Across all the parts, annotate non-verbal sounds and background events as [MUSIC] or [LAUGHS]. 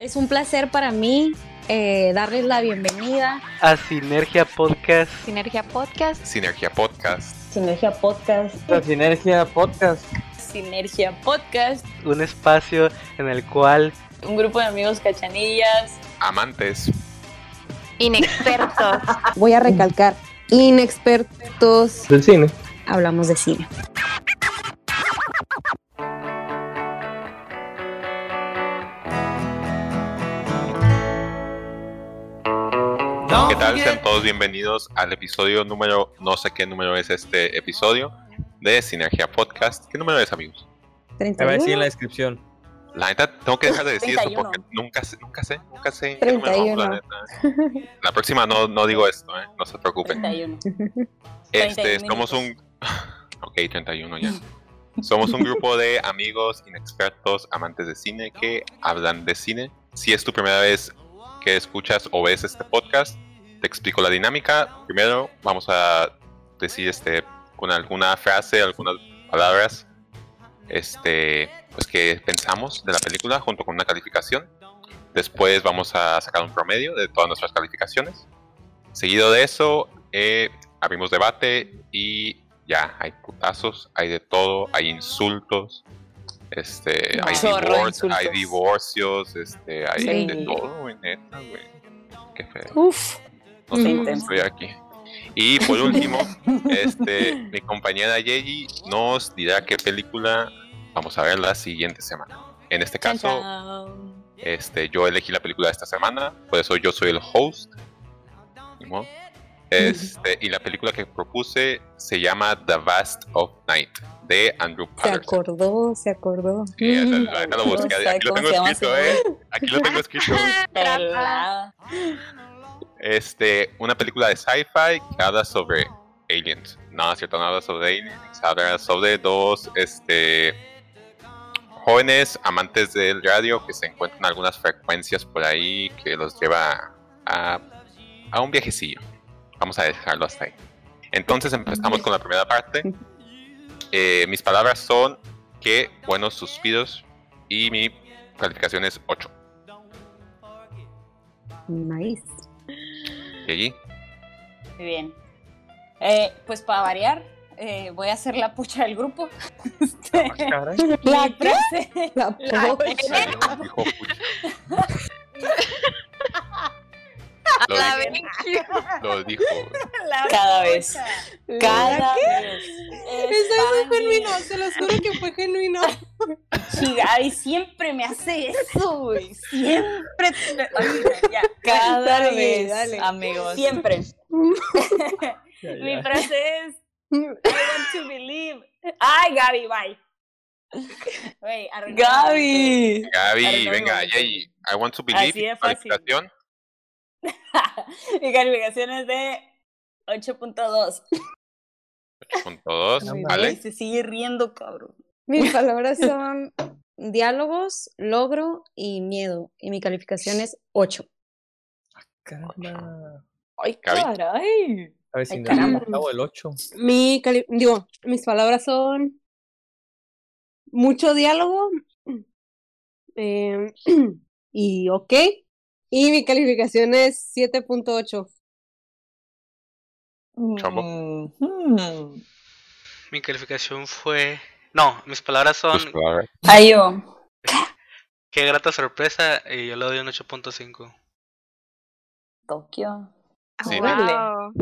Es un placer para mí eh, darles la bienvenida a Sinergia Podcast. Sinergia Podcast. Sinergia Podcast. Sinergia Podcast. A Sinergia Podcast. Sinergia Podcast. Un espacio en el cual un grupo de amigos cachanillas, amantes, inexpertos. Voy a recalcar, inexpertos del cine. Hablamos de cine. ¿Qué tal? Sean todos bienvenidos al episodio número, no sé qué número es este episodio de Sinergia Podcast. ¿Qué número es, amigos? 31. Te va a decir en la descripción. La neta, tengo que dejar de decir esto porque nunca sé, nunca sé, nunca sé. 31. la, neta. la próxima no, no digo esto, ¿eh? no se preocupen. 31. Este, 31 somos un... [LAUGHS] ok, 31 ya. Somos un grupo de amigos inexpertos, amantes de cine, que hablan de cine. Si es tu primera vez que escuchas o ves este podcast, te explico la dinámica. Primero vamos a decir este con alguna frase, algunas palabras, este, pues que pensamos de la película junto con una calificación. Después vamos a sacar un promedio de todas nuestras calificaciones. Seguido de eso, eh, abrimos debate y ya, hay putazos, hay de todo, hay insultos, este, hay, divor hay, divorcios, este, hay sí. de todo, güey, neta, güey. Qué feo. Uf. No sé qué estoy aquí. Y por último, este, mi compañera Yeji nos dirá qué película vamos a ver la siguiente semana. En este caso, este, yo elegí la película de esta semana, por eso yo soy el host. Este, y la película que propuse se llama The Vast of Night de Andrew Patterson. Se acordó, se acordó. Sí, la, la, lo busqué. Aquí lo tengo escrito, ¿eh? Aquí lo tengo escrito. este, una película de sci-fi que habla sobre aliens. No, es cierto, no habla sobre aliens. Habla sobre dos, este, jóvenes amantes del radio que se encuentran algunas frecuencias por ahí que los lleva a, a un viajecillo. Vamos a dejarlo hasta ahí. Entonces empezamos con la primera parte. [LAUGHS] Eh, mis palabras son qué buenos suspiros y mi calificación es 8. Nice. ¿Y allí? Muy bien. Eh, pues para variar, eh, voy a hacer la pucha del grupo. [LAUGHS] Este, la frase. La pucha. [LAUGHS] Lo, la dijo, lo dijo. La Cada vez. Cada vez. Eso muy genuino, se los juro que fue genuino. Chigabi siempre me hace eso, güey. Siempre. Ay, ya. Cada Dale, vez, dale. amigos. Siempre. Mi frase es I want to believe. Ay, Gaby, bye. Wey, Gaby. Gaby, venga, yay. I want to believe. Así de fácil. [LAUGHS] Mi calificación es de 8.2. 8.2, ¿vale? Se sigue riendo, cabrón. Mis [LAUGHS] palabras son diálogos, logro y miedo. Y mi calificación es 8. Caramba. Ay, caray. A ver si Ay, no el 8. Mi cali- digo, mis palabras son mucho diálogo eh, [CLEARS THROAT] [CLEARS THROAT] y ok. Y mi calificación es 7.8. Chombo. Mm. Mi calificación fue. No, mis palabras son. Ay, yo. Qué grata sorpresa. Y yo le doy un 8.5. Tokio. Sí, Órale. Wow.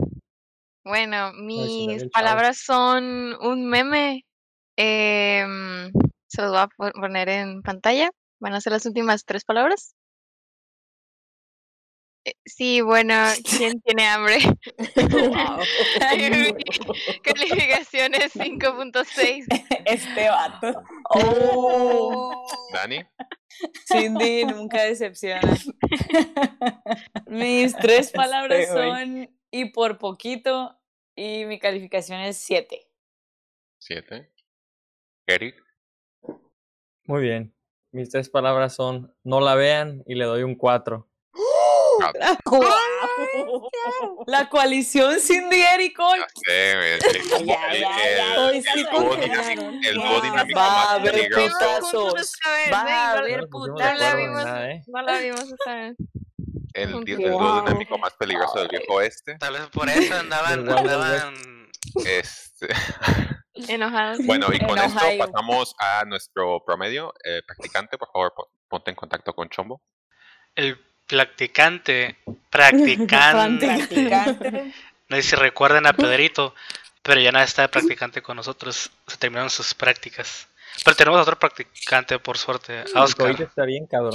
Bueno, mis palabras son un meme. Em, se los voy a po- poner en pantalla. Van a ser las últimas tres palabras. Eh, Sí, bueno, ¿quién [LAUGHS] tiene hambre? Wow. Mi calificación es 5.6. Este vato. Oh. Dani, Cindy nunca decepciona. Mis tres palabras Este güey. son y por poquito y mi calificación es 7. 7. Eric, Muy bien. Mis tres palabras son no la vean y le doy un 4. La coalición Cindy Eric hoy. El dúo dinámico Va a más haber peligroso. putazos. Va a haber No putazos. la vimos, no la vimos esta vez. El, el dúo dinámico más peligroso del viejo oeste. Tal vez por eso andaban, andaban Este, Enojados. bueno, y con esto pasamos a nuestro promedio. Eh, practicante, por favor, po- ponte en contacto con Chombo. el practicante, [LAUGHS] practicante. Practicante. No sé si recuerdan a Pedrito, pero ya nada está de practicante con nosotros. Se terminaron sus prácticas. Pero tenemos otro practicante, por suerte, a Oscar. Está bien cabrón.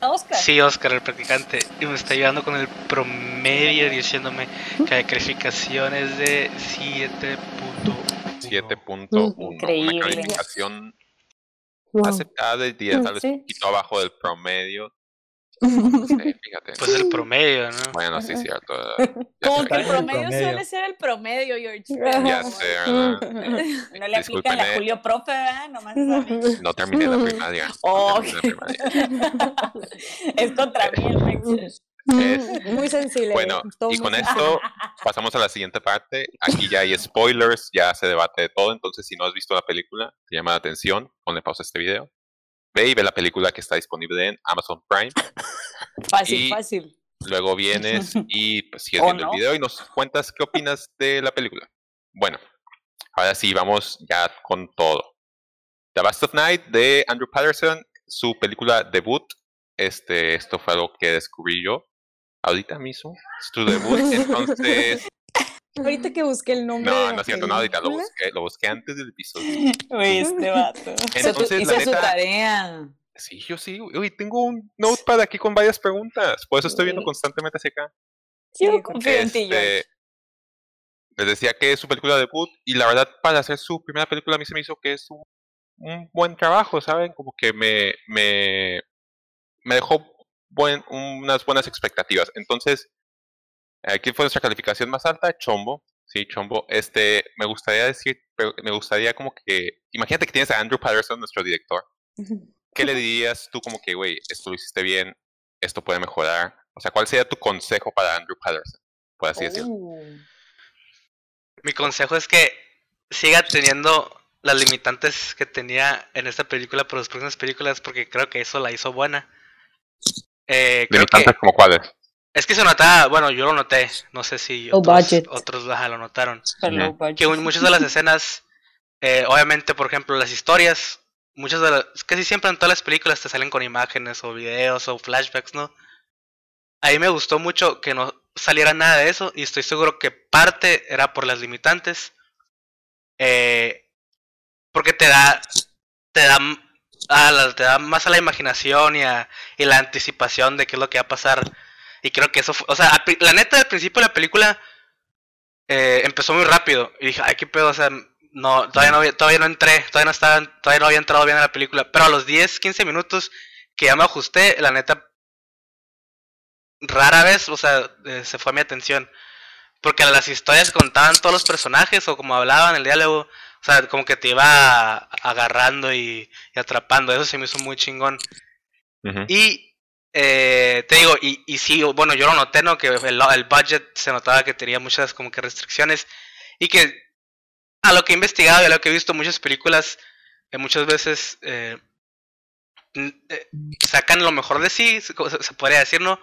Oscar. Sí, Oscar, el practicante. Y me está ayudando con el promedio diciéndome que la calificación es de 7.1. 7.1. Una Increíble. calificación Wow. aceptada del día, tal vez Sí. un poquito abajo del promedio. [LAUGHS] No fíjate. Pues el promedio, ¿no? Bueno, sí, cierto. [LAUGHS] Como que el promedio promedio. suele ser el promedio, George. ya sé, ¿verdad? [LAUGHS] No le aplican la eh. Julio Profe, ¿verdad? Nomás mí. No terminé la primaria. no Oh, terminé la primaria. es contra mí el. Es- Muy sensible. Bueno, todo y con esto pasamos a la siguiente parte. Aquí ya hay spoilers, ya se debate de todo. Entonces, si no has visto la película, te llama la atención, ponle pausa a este video. Ve y ve la película que está disponible en Amazon Prime. [LAUGHS] Fácil, Y- fácil. Luego vienes [LAUGHS] y pues, sigues ¿O viendo no? el video y nos cuentas qué opinas de la película. Bueno, ahora sí, vamos ya con todo. The Last of Night de Andrew Patterson, su película debut. Este, esto fue algo que descubrí yo ahorita mismo. Es tu debut, [LAUGHS] entonces. Ahorita que busqué el nombre. No, no es cierto, no ahorita, lo busqué, lo busqué antes del episodio. [LAUGHS] Uy, este vato. [LAUGHS] Entonces, hizo la su neta, tarea. sí, yo sí. Uy, tengo un notepad aquí con varias preguntas. Por eso estoy viendo constantemente hacia acá. Yo confío en ti. Este, les decía que es su película debut y la verdad para hacer su primera película a mí se me hizo que es un, un buen trabajo, ¿saben? Como que me, me, me dejó buen, unas buenas expectativas. Entonces, aquí fue nuestra calificación más alta, Chombo. Sí, Chombo. Este, me gustaría decir, me gustaría como que, imagínate que tienes a Andrew Patterson, nuestro director. ¿Qué le dirías tú como que, güey, esto lo hiciste bien, esto puede mejorar? O sea, ¿cuál sería tu consejo para Andrew Patterson? Por así decirlo. Uh, Mi consejo es que siga teniendo las limitantes que tenía en esta película por las próximas películas, porque creo que eso la hizo buena. Eh, creo que ¿Limitantes como cuáles? Es que se notaba, bueno, yo lo noté, no sé si otros, otros ajá, lo notaron. Que muchas de las escenas, eh, obviamente, por ejemplo, las historias, muchas de las, casi siempre en todas las películas te salen con imágenes o videos o flashbacks, ¿no? A mí me gustó mucho que no saliera nada de eso y estoy seguro que parte era por las limitantes, eh, porque te da, te da, a la- te da más a la imaginación y, a, y la anticipación de qué es lo que va a pasar. Y creo que eso fue, o sea, a la neta, al principio de la película eh, empezó muy rápido y dije, ay, qué pedo, o sea, no, todavía no, todavía no entré, todavía no estaba, todavía no había entrado bien a la película, pero a los 10, 15 minutos que ya me ajusté, la neta, rara vez, o sea, eh, se fue mi atención, porque las historias contaban todos los personajes o como hablaban el diálogo, o sea, como que te iba agarrando y, y atrapando, eso se me hizo muy chingón. Y eh, te digo, y, y sí, bueno, yo lo noté, ¿no? Que el, el budget se notaba que tenía muchas como que restricciones y que a lo que he investigado y a lo que he visto muchas películas, eh, muchas veces eh, eh, sacan lo mejor de sí, se, podría decir, ¿no?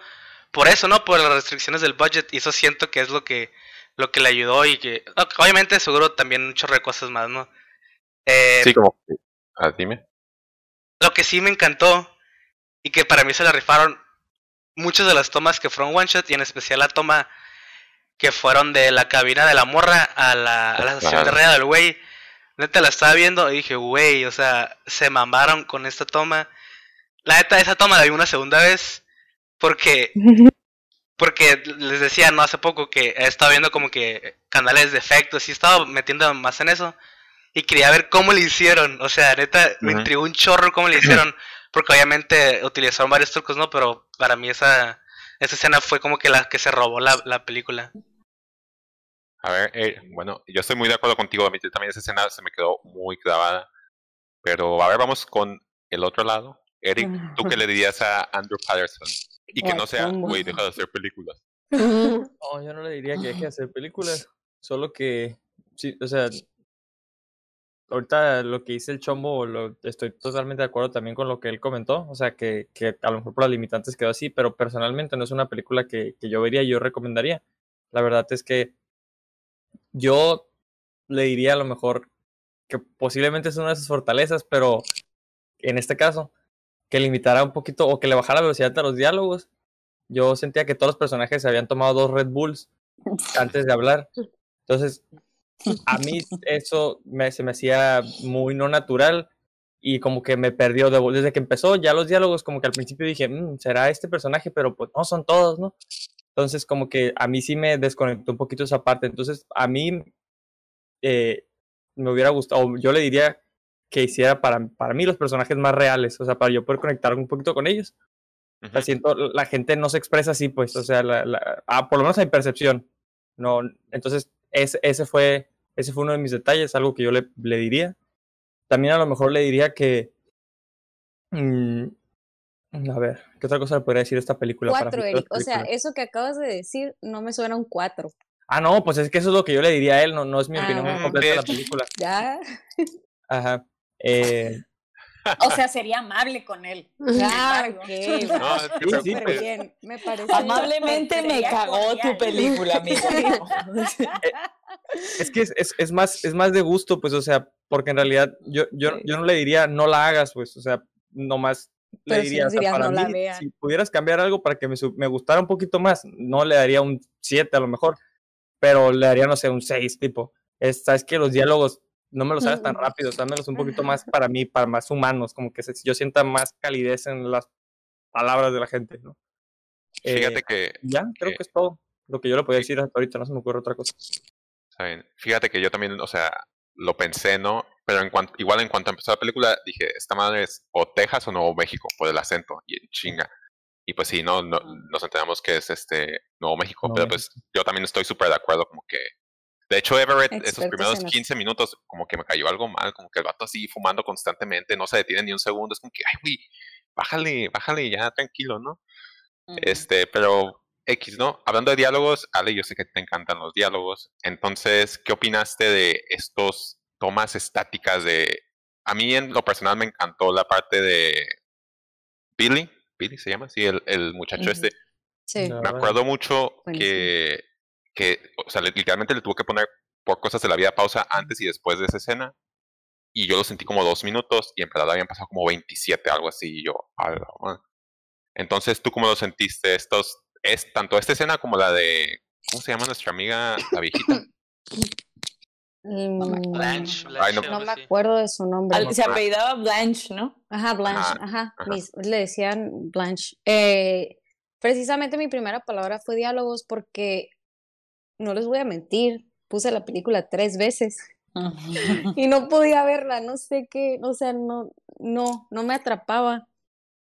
Por eso, ¿no? Por las restricciones del budget y eso siento que es lo que lo que le ayudó y que obviamente seguro también un chorro de cosas más, ¿no? Sí, como. Ah, dime. lo que sí me encantó y que para mí se la rifaron muchas de las tomas que fueron one shot y en especial la toma que fueron de la cabina de la morra a la, a la estación de red del güey. Neta la estaba viendo y dije, güey, o sea, se mamaron con esta toma. La neta, esa toma la vi una segunda vez porque [LAUGHS] porque les decía no hace poco que he estado viendo como que canales de efectos y he estado metiendo más en eso y quería ver cómo le hicieron, o sea, neta me Ujú. intrigó un chorro cómo le hicieron, [CLEARS THROAT] porque obviamente utilizaron varios trucos, ¿no? Pero para mí esa esa escena fue como que la que se robó la, la película. A ver, eh, bueno, yo estoy muy de acuerdo contigo. A mí también esa escena se me quedó muy clavada. Pero a ver, vamos con el otro lado. Eric, ¿tú qué le dirías a Andrew Patterson? Y que no sea, güey, deja de hacer películas. [LAUGHS] [LAUGHS] No, yo no le diría que deje de hacer películas. Solo que, sí, o sea, ahorita lo que dice el chombo, lo, estoy totalmente de acuerdo también con lo que él comentó. O sea, que, que a lo mejor por las limitantes quedó así, pero personalmente no es una película que, que yo vería y yo recomendaría. La verdad es que yo le diría a lo mejor que posiblemente es una de sus fortalezas, pero en este caso, que limitara un poquito o que le bajara la velocidad a los diálogos. Yo sentía que todos los personajes se habían tomado dos Red Bulls [LAUGHS] antes de hablar. Entonces, a mí eso me, se me hacía muy no natural y como que me perdió de, desde que empezó ya los diálogos como que al principio dije mmm, será este personaje pero pues no son todos no entonces como que a mí sí me desconectó un poquito esa parte. Entonces a mí eh, me hubiera gustado yo le diría que hiciera para, para mí los personajes más reales o sea para yo poder conectar un poquito con ellos. Uh -huh. siento la gente no se expresa así pues o sea la, la, ah, por lo menos hay percepción no entonces ese, ese fue ese fue uno de mis detalles, algo que yo le, le diría. También a lo mejor le diría que. Mmm, a ver, ¿qué otra cosa le podría decir esta película? Cuatro, Eric. O sea, eso que acabas de decir no me suena un cuatro. Ah, no, pues es que eso es lo que yo le diría a él, no, no es mi ah, opinión completa de la película. [LAUGHS] Ya. Ajá. Eh, o sea, sería amable con él. Ah, okay. [LAUGHS] no, sí, sí, pero... bien. Me parece Amablemente me cagó cordial. tu película, [LAUGHS] amigo. [LAUGHS] es que es, es, es, más, es más de gusto, pues, o sea, porque en realidad yo, yo, yo no le diría no la hagas, pues, o sea, nomás le diría, si o sea, para no mí, si pudieras cambiar algo para que me, me gustara un poquito más, no le daría un 7 a lo mejor, pero le daría, no sé, un 6 tipo. Es, Sabes que los diálogos no me los hagas tan rápido, dámelos un poquito más para mí, para más humanos, como que se, yo sienta más calidez en las palabras de la gente, ¿no? Fíjate eh, que... Ya, creo que, que es todo lo que yo le podía decir hasta ahorita, no se me ocurre otra cosa. ¿Saben? Fíjate que yo también, o sea, lo pensé, ¿no? Pero en cuanto, igual en cuanto empezó la película, dije, esta madre es o Texas o Nuevo México, por el acento, y chinga. Y pues sí, no, no nos enteramos que es este Nuevo México, no, pero pues yo también estoy súper de acuerdo, como que de hecho, Everett, Expertos esos primeros 15 minutos, como que me cayó algo mal, como que el vato así fumando constantemente, no se detiene ni un segundo, es como que, ay, güey, bájale, bájale ya, tranquilo, ¿no? Uh -huh. Este, pero X, ¿no? Hablando de diálogos, Ale, yo sé que te encantan los diálogos, entonces, ¿qué opinaste de estos tomas estáticas de... A mí en lo personal me encantó la parte de Billy, Billy se llama, sí, el, el muchacho uh -huh. este. Sí. Me acuerdo mucho Buenísimo. que que, o sea, literalmente le tuvo que poner por cosas de la vida pausa antes y después de esa escena. Y yo lo sentí como dos minutos y en verdad habían pasado como 27, algo así. Y yo, man. Entonces, ¿tú cómo lo sentiste? Estos, es tanto esta escena como la de, ¿cómo se llama nuestra amiga, la viejita? Blanche, Blanche, no, no, me acuerdo de su nombre. Al, se apellidaba Blanche, ¿no? Ajá, Blanche, ajá. ajá. ajá. Mis, le decían Blanche. Eh, precisamente mi primera palabra fue diálogos porque no les voy a mentir, puse la película tres veces [LAUGHS] y no podía verla, no sé qué, o sea, no, no, no me atrapaba,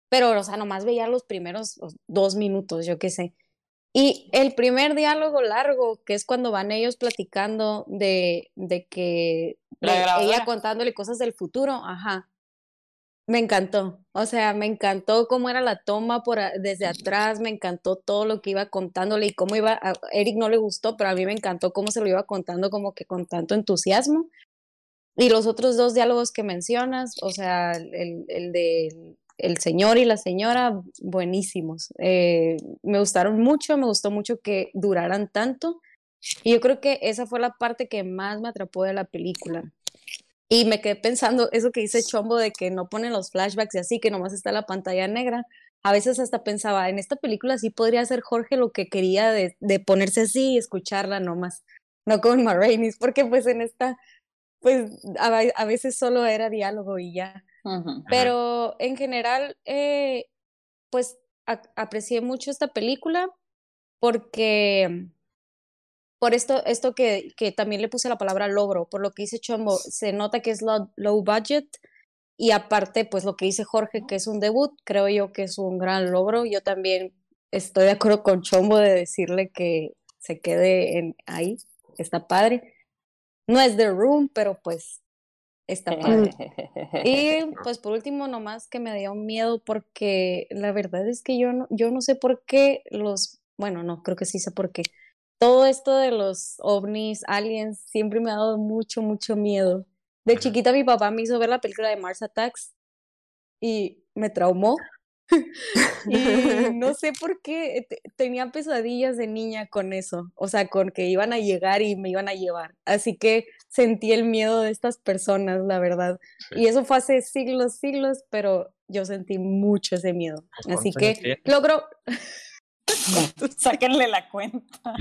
pero, o sea, nomás veía los primeros dos minutos, yo qué sé. Y el primer diálogo largo, que es cuando van ellos platicando de, de que de ella contándole cosas del futuro, ajá, me encantó, o sea, me encantó cómo era la toma por desde atrás, me encantó todo lo que iba contándole y cómo iba, a Eric no le gustó, pero a mí me encantó cómo se lo iba contando como que con tanto entusiasmo. Y los otros dos diálogos que mencionas, o sea, el, el de el señor y la señora, buenísimos. Eh, me gustaron mucho, me gustó mucho que duraran tanto. Y yo creo que esa fue la parte que más me atrapó de la película. Y me quedé pensando, eso que dice Chombo de que no ponen los flashbacks y así, que nomás está la pantalla negra. A veces hasta pensaba, en esta película sí podría hacer Jorge lo que quería de, de ponerse así y escucharla nomás, no con Marrainis, porque pues en esta, pues a, a, veces solo era diálogo y ya. Uh -huh. Pero en general, eh, pues a, aprecié mucho esta película porque por esto, esto que, que, también le puse la palabra logro, por lo que dice Chombo, se nota que es low, low, budget y aparte, pues lo que dice Jorge, que es un debut, creo yo que es un gran logro. Yo también estoy de acuerdo con Chombo de decirle que se quede en, ahí, está padre. No es The Room, pero pues está padre. [LAUGHS] Y pues por último, nomás que me dio miedo porque la verdad es que yo no, yo no sé por qué los, bueno, no, creo que sí sé por qué. Todo esto de los ovnis, aliens, siempre me ha dado mucho, mucho miedo. De chiquita mi papá me hizo ver la película de Mars Attacks y me traumó. [LAUGHS] y no [LAUGHS] sé por qué tenía pesadillas de niña con eso, o sea, con que iban a llegar y me iban a llevar. Así que sentí el miedo de estas personas, la verdad. Y eso fue hace siglos, siglos, pero yo sentí mucho ese miedo. Así que logro... [LAUGHS] Sáquenle la cuenta.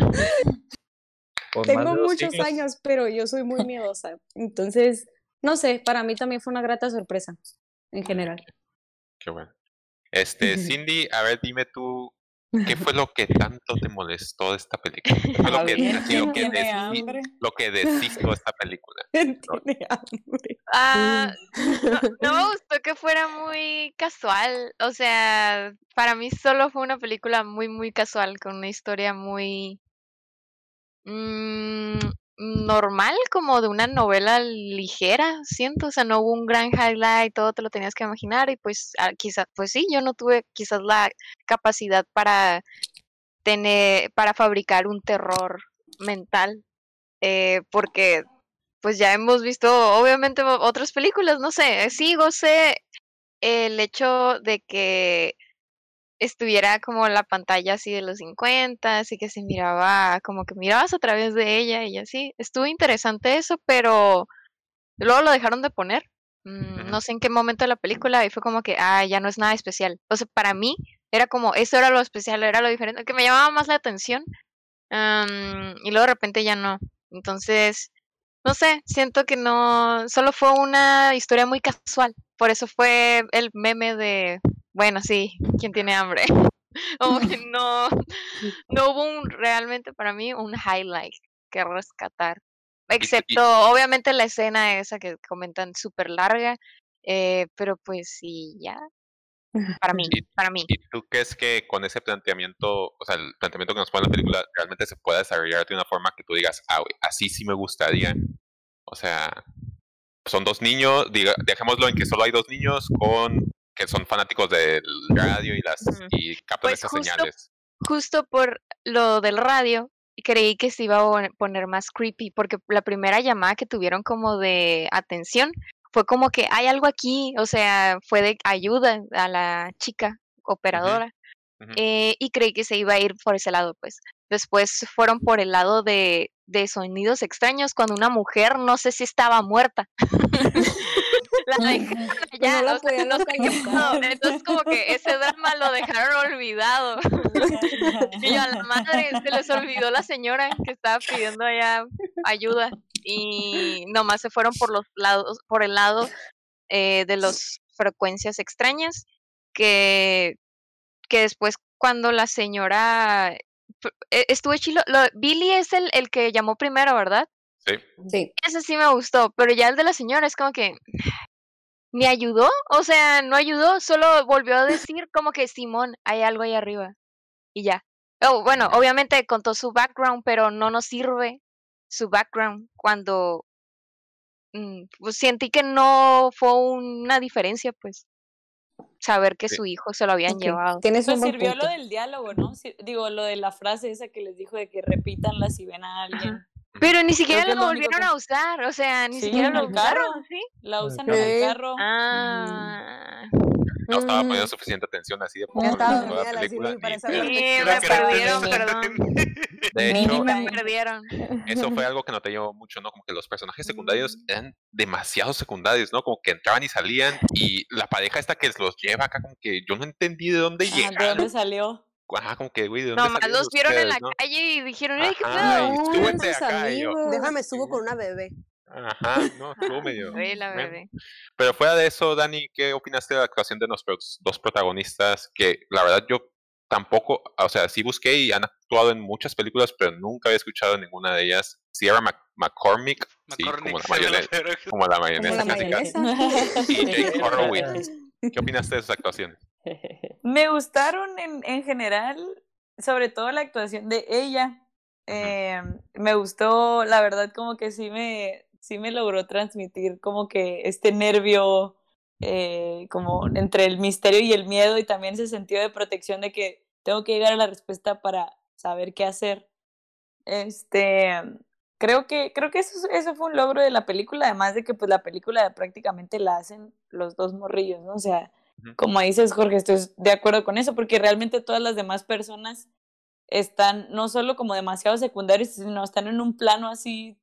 Tengo muchos años, pero yo soy muy miedosa. Entonces, no sé, para mí también fue una grata sorpresa, en general. Qué bueno. Este, Cindy, a ver, dime tú, ¿qué fue lo que tanto te molestó de esta película? ¿Qué fue [LAUGHS] lo, que, lo, que lo que decís de esta película? [LAUGHS] Tiene hambre. Ah, no, no, me [LAUGHS] gustó que fuera muy casual. O sea, para mí solo fue una película muy, muy casual, con una historia muy... Mmm, normal, como de una novela ligera, siento, o sea, no hubo un gran highlight, todo te lo tenías que imaginar y pues ah, quizás, pues sí, yo no tuve quizás la capacidad para tener, para fabricar un terror mental, eh, porque pues ya hemos visto obviamente otras películas, no sé, sí sé el hecho de que estuviera como la pantalla así de los 50, así que se miraba, como que mirabas a través de ella y así. Estuvo interesante eso, pero luego lo dejaron de poner. Mm, no sé en qué momento de la película y fue como que, ah, ya no es nada especial. O sea, para mí era como, eso era lo especial, era lo diferente, que me llamaba más la atención. y luego de repente ya no. Entonces, no sé, siento que no, solo fue una historia muy casual. Por eso fue el meme de bueno, sí, ¿quién tiene hambre? [LAUGHS] Como que [LAUGHS] no, no hubo un, realmente para mí un highlight que rescatar. Excepto, obviamente, la escena esa que comentan súper larga, eh, pero pues sí, ya. Para mí, para mí. ¿Y tú crees que con ese planteamiento, o sea, el planteamiento que nos pone la película, realmente se puede desarrollar de una forma que tú digas, ah, así sí me gustaría? O sea, son dos niños, diga, dejémoslo en que solo hay dos niños con que son fanáticos del radio y las y captan pues esas señales. Justo por lo del radio, creí que se iba a poner más creepy, porque la primera llamada que tuvieron como de atención fue como que hay algo aquí, o sea, fue de ayuda a la chica operadora. Eh, y creí que se iba a ir por ese lado, pues. Después fueron por el lado de, de sonidos extraños cuando una mujer, no sé si estaba muerta. [LAUGHS] [LAUGHS] la entonces como que ese drama lo dejaron olvidado. y a la madre se les olvidó la señora que estaba pidiendo allá ayuda y nomás se fueron por los lados, por el lado eh, de las frecuencias extrañas que, que después cuando la señora e, estuvo chilo, Billy es el, el que llamó primero, ¿verdad? Sí. sí. Ese sí me gustó, pero ya el de la señora es como que ¿Me ayudó? O sea, no ayudó, solo volvió a decir como que Simón, hay algo ahí arriba. Y ya. Oh, bueno, obviamente contó su background, pero no nos sirve su background cuando mm, pues, sentí que no fue una diferencia, pues saber que su hijo se lo habían llevado. Tienes un sirvió lo del diálogo, ¿no? Digo, lo de la frase esa que les dijo de que repitanla si ven a alguien. Pero ni siquiera lo volvieron a usar, o sea, ni siquiera lo usaron, ¿sí? La usan en el carro. Ah. No estaba poniendo suficiente atención así de poco toda la película. Sí, me perdieron, perdón. De hecho, me perdieron. Eso fue [LAUGHS] algo que noté yo mucho, ¿no? Como que los personajes secundarios eran demasiado secundarios, ¿no? Como que entraban y salían y la pareja esta que los lleva acá, como que yo no entendí de dónde llegaron. ¿De dónde salió? Ajá, como que, güey, ¿de dónde Nomás los vieron en la calle y dijeron, ¡ay, qué pedo! acá. Déjame subo con una bebé. Ajá, no, estuvo medio. la bebé. Pero fuera de eso, Dani, ¿qué opinaste de la actuación de nuestros dos protagonistas? Que la verdad yo tampoco, o sea, sí busqué y han actuado en muchas películas, pero nunca había escuchado ninguna de ellas. Sierra McCormick, sí, como la [LAUGHS] mayonesa, como la mayonesa, y [LAUGHS] Jake Horowitz. ¿Qué opinaste de sus actuaciones? [LAUGHS] Me gustaron en, en general, sobre todo la actuación de ella. Eh, me gustó, la verdad, como que sí me, sí me logró transmitir como que este nervio, eh, como entre el misterio y el miedo y también ese sentido de protección de que tengo que llegar a la respuesta para saber qué hacer. Este, creo que, creo que eso, eso fue un logro de la película, además de que pues la película prácticamente la hacen los dos morrillos, ¿no? O sea, como dices Jorge, estoy de acuerdo con eso, porque realmente todas las demás personas están no solo como demasiado secundarios, sino están en un plano así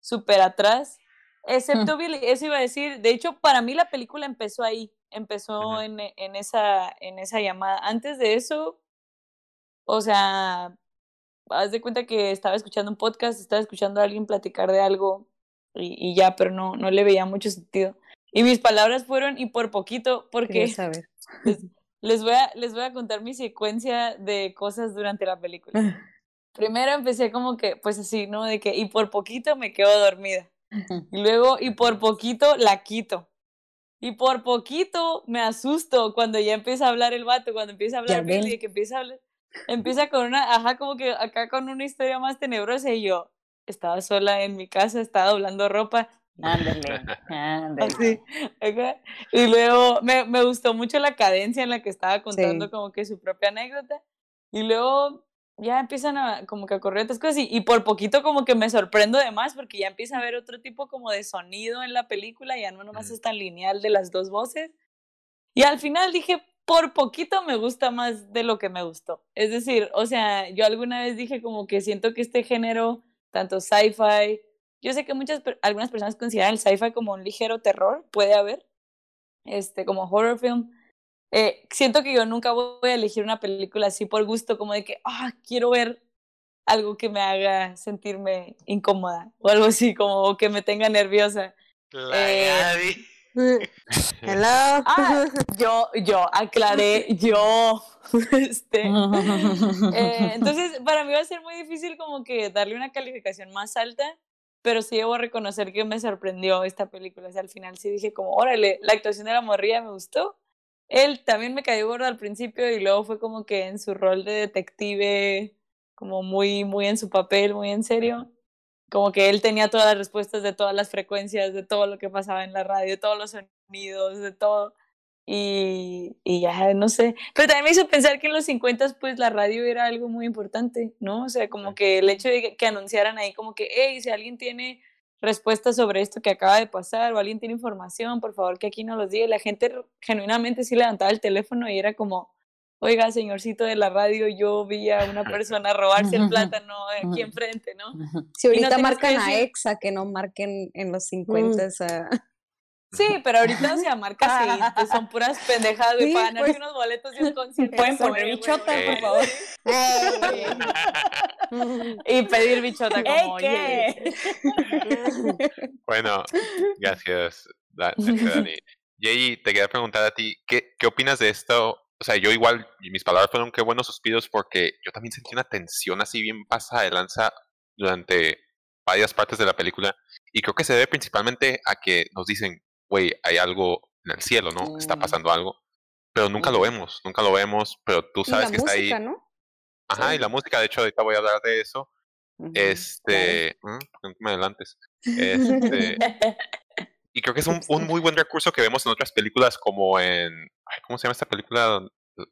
súper atrás. Excepto Billy, eso iba a decir, de hecho para mí la película empezó ahí, empezó en, en, esa, en esa llamada. Antes de eso, o sea, haz de cuenta que estaba escuchando un podcast, estaba escuchando a alguien platicar de algo y, y ya, pero no, no le veía mucho sentido. Y mis palabras fueron y por poquito, porque les, les, voy a, les voy a contar mi secuencia de cosas durante la película. [LAUGHS] Primero empecé como que, pues así, ¿no? De que, y por poquito me quedo dormida. Y luego, y por poquito la quito. Y por poquito me asusto cuando ya empieza a hablar el vato, cuando empieza a hablar Billy, que empieza a hablar empieza con una, ajá, como que acá con una historia más tenebrosa y yo estaba sola en mi casa, estaba doblando ropa. Ándale, [LAUGHS] ándale. Y luego me, me, gustó mucho la cadencia en la que estaba contando como que su propia anécdota. Y luego ya empiezan a como que a correr otras cosas y, y, por poquito como que me sorprendo de más porque ya empieza a haber otro tipo como de sonido en la película, ya no nomás es tan lineal de las dos voces. Y al final dije, por poquito me gusta más de lo que me gustó. Es decir, o sea, yo alguna vez dije como que siento que este género, tanto sci-fi, yo sé que muchas, algunas personas consideran el sci-fi como un ligero terror, puede haber, este, como horror film. Eh, siento que yo nunca voy a elegir una película así por gusto, como de que, ah, quiero ver algo que me haga sentirme incómoda o algo así, como que me tenga nerviosa. Eh, [LAUGHS] Hello. Ah, yo, yo aclaré, yo. [LAUGHS] Este, [LAUGHS] eh, entonces, para mí va a ser muy difícil como que darle una calificación más alta, pero sí debo reconocer que me sorprendió esta película. O sea, al final sí dije como, órale, la actuación de la morría me gustó. Él también me cayó gordo al principio y luego fue como que en su rol de detective, como muy, muy en su papel, muy en serio como que él tenía todas las respuestas de todas las frecuencias, de todo lo que pasaba en la radio, de todos los sonidos, de todo. Y, y ya, no sé. Pero también me hizo pensar que en los 50 pues la radio era algo muy importante, ¿no? O sea, como que el hecho de que, anunciaran ahí como que, hey, si alguien tiene respuestas sobre esto que acaba de pasar o alguien tiene información, por favor que aquí no los diga. la gente genuinamente sí levantaba el teléfono y era como, oiga, señorcito de la radio, yo vi a una [LAUGHS] persona robarse el plátano aquí enfrente, ¿no? Si ahorita marcan a EXA, que no marquen en los 50. Sí, pero ahorita o sea, marca sí, son puras pendejadas, güey, para ganar pues. unos boletos de un [LAUGHS] concierto. Pueden poner bichota, por favor. [LAUGHS] y pedir bichota como, ¿qué? [LAUGHS] bueno, gracias, Dani. Jay, te quería preguntar a ti, ¿qué, ¿qué opinas de esto o sea, yo igual, mis palabras fueron qué buenos suspiros porque yo también sentí una tensión así bien pasada de lanza durante varias partes de la película. Y creo que se debe principalmente a que nos dicen, güey, hay algo en el cielo, ¿no? Está mm. pasando algo. Pero nunca lo vemos, nunca lo vemos, pero tú sabes que está ahí. ¿no? Ajá, y la música, de hecho, ahorita voy a hablar de eso. Este, ¿Mm? no me adelantes. Este, [LAUGHS] y creo que es un, un, muy buen recurso que vemos en otras películas como en ¿Cómo se llama esta película?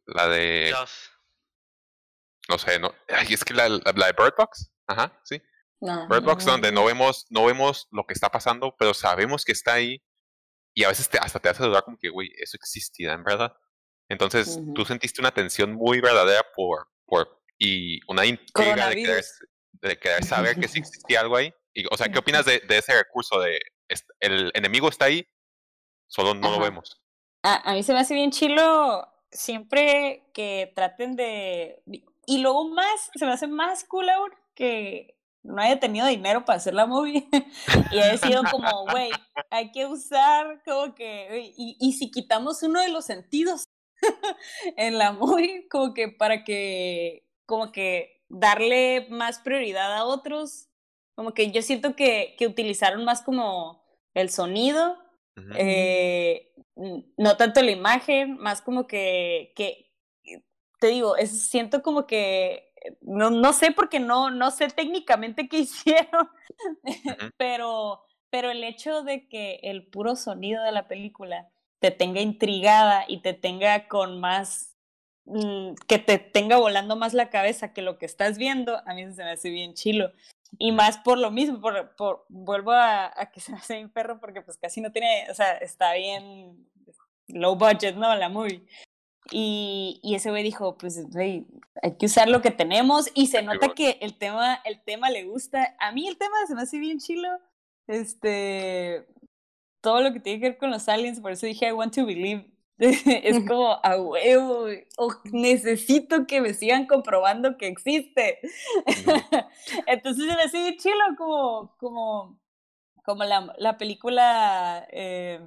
La de. No sé, no. Ay, es que la, la, de Bird Box. Ajá, sí. Bird Box, donde no vemos, no vemos lo que está pasando, pero sabemos que está ahí. Y a veces te, hasta te hace dudar como que, güey, eso existía en verdad. Entonces, tú sentiste una tensión muy verdadera por, por y una intriga de querer, de querer saber que sí [LAUGHS] existía algo ahí. Y, o sea, ¿qué opinas de, de ese recurso de el enemigo está ahí, solo no lo vemos? a, a mí se me hace bien chilo siempre que traten de... Y luego más, se me hace más cool aún que no haya tenido dinero para hacer la movie [LAUGHS] y haya sido como, güey, hay que usar como que, y, y si quitamos uno de los sentidos [LAUGHS] en la movie, como que para que, como que darle más prioridad a otros, como que yo siento que, que utilizaron más como el sonido eh, no tanto la imagen, más como que, que te digo, es, siento como que, no, no sé porque no, no sé técnicamente qué [LAUGHS] hicieron, pero, pero el hecho de que el puro sonido de la película te tenga intrigada y te tenga con más, mm, que te tenga volando más la cabeza que lo que estás viendo, a mí se me hace bien chilo. Y más por lo mismo, por, por vuelvo a, a, que se me hace bien perro porque pues casi no tiene, o sea, está bien low budget, ¿no? La movie. Y, y ese güey dijo, pues hay que usar lo que tenemos y se nota que el tema, el tema le gusta. A mí el tema se me hace bien chilo. Este, todo lo que tiene que ver con los aliens, por eso dije I want to believe. [LAUGHS] es como a huevo, necesito que me sigan comprobando que existe. [LAUGHS] Entonces se me hace bien chilo como, como, como la, la película eh,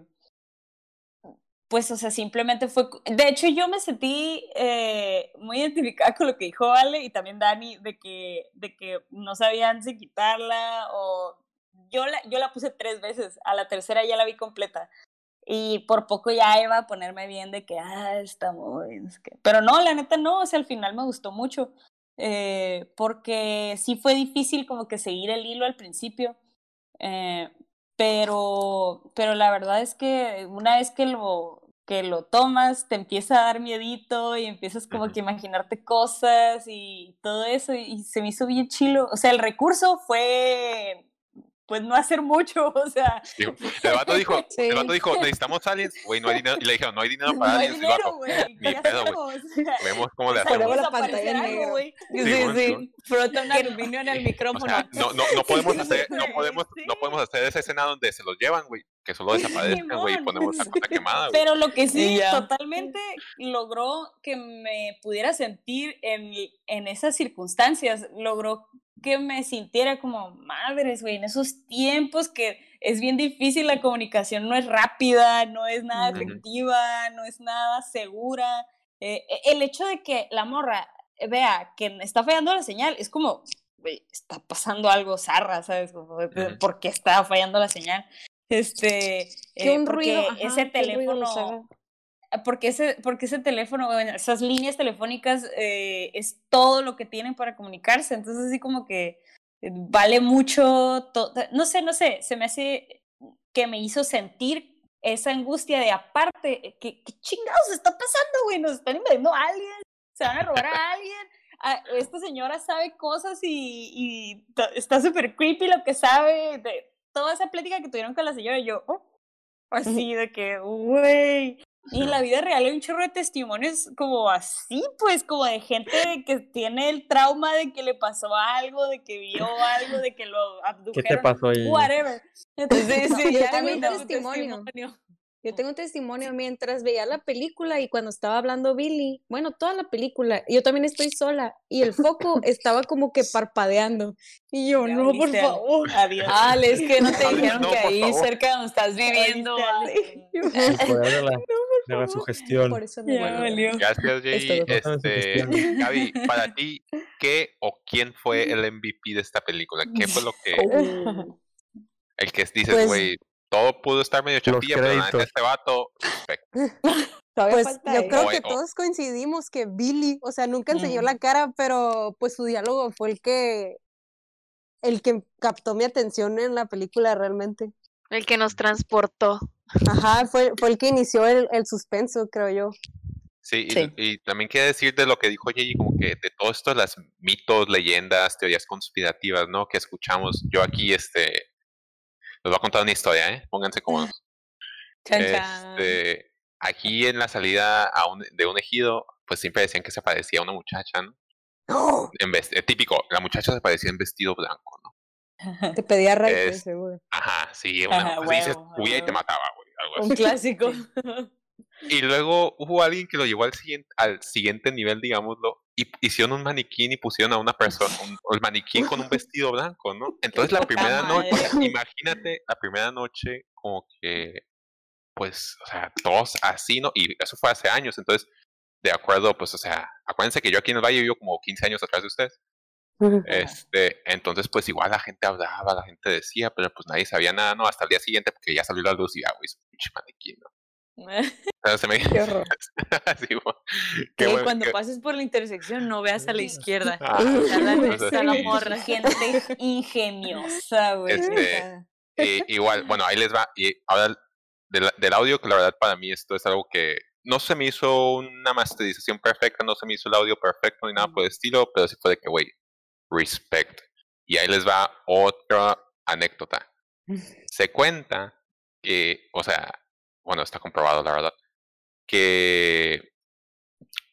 pues, o sea, simplemente fue... De hecho, yo me sentí eh, muy identificada con lo que dijo Ale y también Dani, de que, de que no sabían si quitarla o... Yo la, yo la puse tres veces, a la tercera ya la vi completa. Y por poco ya iba a ponerme bien de que, ah, está muy... Pero no, la neta no, o sea, al final me gustó mucho. Eh, porque sí fue difícil como que seguir el hilo al principio. Eh, pero, pero la verdad es que una vez que lo, que lo tomas, te empieza a dar miedito y empiezas como que imaginarte cosas y todo eso y, se me hizo bien chilo. O sea, el recurso fue pues no hacer mucho, [LAUGHS] o sea. el vato dijo, [LAUGHS] el vato dijo, necesitamos aliens, güey, no hay dinero, y le dijeron, no hay dinero [LAUGHS] para no aliens, hay dinero, güey, ni pedo, güey. Vemos cómo le hacemos. la pantalla negra, güey. Sí, sí, sí. Frota un aluminio en el micrófono. O sea, no, no, no podemos hacer, no podemos, no podemos hacer esa escena donde se los llevan, güey, que solo desaparezcan, güey, y ponemos la cosa quemada, güey. Pero lo que sí totalmente logró que me pudiera sentir en, en esas circunstancias, logró que me sintiera como madres, güey, en esos tiempos que es bien difícil, la comunicación no es rápida, no es nada efectiva, no es nada segura. Eh, e, el hecho de que la morra vea que está fallando la señal es como, güey, está pasando algo zarra, ¿sabes? ¿Por qué está fallando la señal? Este, eh, porque ruido, ese teléfono porque ese, porque ese teléfono, esas líneas telefónicas eh, es todo lo que tienen para comunicarse. Entonces, así como que eh, vale mucho, no sé, no sé, se me hace que me hizo sentir esa angustia de aparte, ¿qué, qué chingados está pasando, güey? Nos están invadiendo a alguien, se van a robar a alguien. Ah, esta señora sabe cosas y, y está súper creepy lo que sabe de toda esa plática que tuvieron con la señora yo, oh, así de que, güey, y en la vida real hay un chorro de testimonios como así, pues, como de gente que tiene el trauma de que le pasó algo, de que vio algo, de que lo abdujeron. ¿Qué te pasó ahí? Whatever. [LAUGHS] Entonces, sí, yo tengo un testimonio. Yo tengo un testimonio mientras veía la película y cuando estaba hablando Billy, bueno, toda la película, yo también estoy sola y el foco [LAUGHS] estaba como que parpadeando. Y yo, no, por favor. Adiós. Ale, es que no te [LAUGHS] dijeron que ahí cerca de donde estás viviendo. [LAUGHS] de la sugestión. Por eso me Gracias, Jay. Este, Gaby, para ti, ¿qué o quién fue el MVP de esta película? ¿Qué fue lo que... Oh. El que dices, pues güey, todo pudo estar medio chapilla, pero este vato, [LAUGHS] pues yo creo que todos coincidimos que Billy, o sea, nunca enseñó la cara, pero pues su diálogo fue el que el que captó mi atención en la película realmente. El que nos transportó. Ajá, fue, fue el que inició el, el suspenso, creo yo. Sí, Y, también quiero decir de lo que dijo Yeji, como que de todo esto, las mitos, leyendas, teorías conspirativas, ¿no? Que escuchamos. Yo aquí, este, les voy a contar una historia, ¿eh? Pónganse cómodos. [LAUGHS] Este, aquí en la salida a un, de un ejido, pues siempre decían que se parecía a una muchacha, ¿no? ¡Oh! En vez, eh, típico, la muchacha se parecía en vestido blanco, ¿no? Te pedía raíces, seguro. Ajá, sí, una, ajá, dices, huía y te mataba, güey. Algo así. Un clásico. [LAUGHS] Y luego hubo alguien que lo llevó al siguiente, al siguiente nivel, digámoslo, y hicieron un maniquín y pusieron a una persona, un, el maniquín con un vestido blanco, ¿no? Entonces la primera noche, imagínate la primera noche como que, pues, o sea, todos así, ¿no? Y eso fue hace años, entonces, de acuerdo, pues, o sea, acuérdense que yo aquí en el Valle vivo como 15 años atrás de ustedes. Este, entonces, pues igual la gente hablaba, la gente decía, pero pues nadie sabía nada, ¿no? Hasta el día siguiente, porque ya salió la luz y ya, güey, un pinche maniquín, ¿no? [LAUGHS] se me... Qué horror. [LAUGHS] sí, que cuando pases por la intersección no veas a la [LAUGHS] izquierda. Ah, a la, la morra, gente ingeniosa, güey. Este, igual, bueno, ahí les va. Y ahora del, del, audio, que la verdad para mí esto es algo que no se me hizo una masterización perfecta, no se me hizo el audio perfecto ni nada por el estilo, pero sí fue de que, güey, respect. Y ahí les va otra anécdota. Se cuenta que, o sea, bueno, está comprobado la verdad, que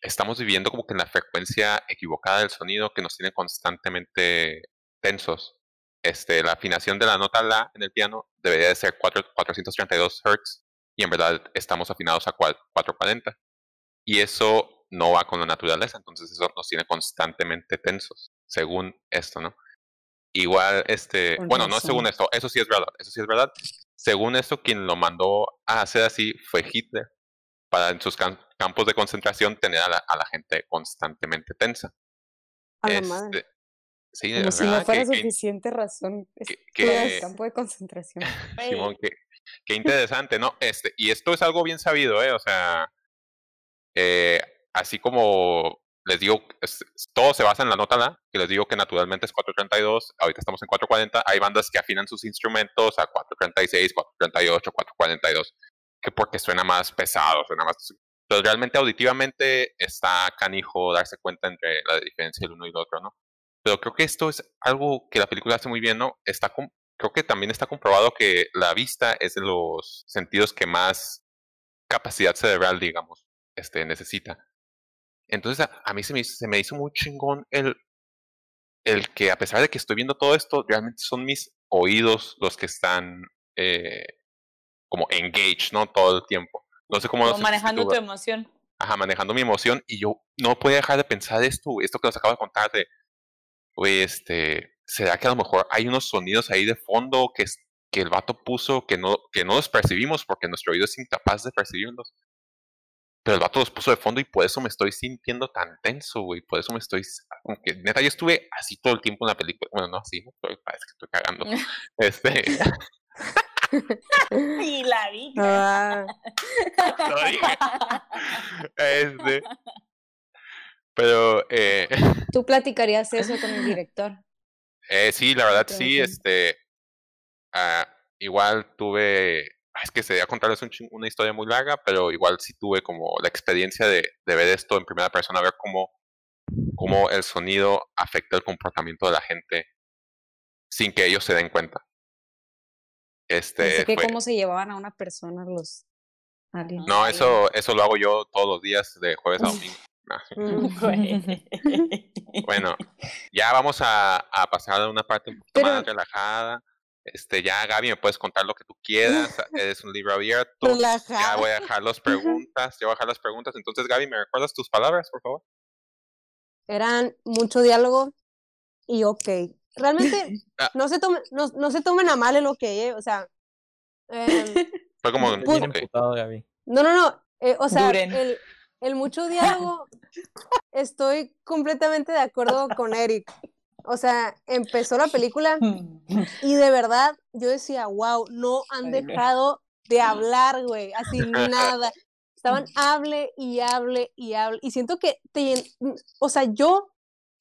estamos viviendo como que en la frecuencia equivocada del sonido que nos tiene constantemente tensos. Este, la afinación de la nota La en el piano debería de ser 4, 432 Hz y en verdad estamos afinados a 440. Y eso no va con la naturaleza, entonces eso nos tiene constantemente tensos, según esto, ¿no? Igual, este, bueno, no según esto, eso sí es verdad, eso sí es verdad. Según esto, quien lo mandó a hacer así fue Hitler, para en sus campos de concentración tener a la, gente constantemente tensa. A la madre. Este, sí, Como si no fuera suficiente razón que, el campo de concentración. [LAUGHS] Simón, qué, [LAUGHS] interesante, ¿no? Este, y esto es algo bien sabido, ¿eh? O sea, eh, así como les digo, todo se basa en la nota La, que les digo que naturalmente es 432, ahorita estamos en 440, hay bandas que afinan sus instrumentos a 436, 438, 442, que porque suena más pesado, suena más... Pero realmente auditivamente está canijo darse cuenta entre la diferencia del uno y el otro, ¿no? Pero creo que esto es algo que la película hace muy bien, ¿no? Creo que también está comprobado que la vista es de los sentidos que más capacidad cerebral, digamos, este, necesita. Entonces a, mí se me, se me, hizo muy chingón el, el que a pesar de que estoy viendo todo esto, realmente son mis oídos los que están eh, como engaged, ¿no? Todo el tiempo. No sé cómo... Como manejando tu emoción. Ajá, manejando mi emoción y yo no podía dejar de pensar esto, esto que os acabo de contar de, güey, este, ¿será que a lo mejor hay unos sonidos ahí de fondo que, que el vato puso que no, que no los percibimos porque nuestro oído es incapaz de percibirlos? Pero el vato los puso de fondo y por eso me estoy sintiendo tan tenso, güey. Por eso me estoy. Aunque neta, yo estuve así todo el tiempo en la película. Bueno, no así, parece que estoy cagando. [LAUGHS] este. [LAUGHS] y la vi. Ah. [LAUGHS] este. Pero. Eh... ¿Tú platicarías eso con el director? Eh, sí, la verdad sí. Este. Uh, igual tuve es que sería contarles una historia muy larga, pero igual sí tuve como la experiencia de, de, ver esto en primera persona, ver cómo, cómo el sonido afecta el comportamiento de la gente sin que ellos se den cuenta. Este, que cómo se llevaban a una persona los aliens. No, eso, eso lo hago yo todos los días de jueves a domingo. bueno, ya vamos a, a pasar a una parte un poquito más relajada. Este, ya Gaby, me puedes contar lo que tú quieras, [LAUGHS] eres un libro abierto. Ya voy a dejar las [LAUGHS] preguntas, ya voy a dejar las preguntas. Entonces, Gaby, ¿me recuerdas tus palabras, por favor? Eran mucho diálogo y ok. Realmente [LAUGHS] ah. no, se tomen, no, no, se tomen a mal el ok, ¿eh? o sea. Eh, Fue como. Pues, Gaby. No, no, no. Eh, o sea, el, el mucho diálogo, estoy completamente de acuerdo con Eric. O sea, empezó la película [LAUGHS] y de verdad yo decía, wow, no han dejado de hablar, güey, así [LAUGHS] nada. Estaban hable y hable y hable. Y siento que, te, o sea, yo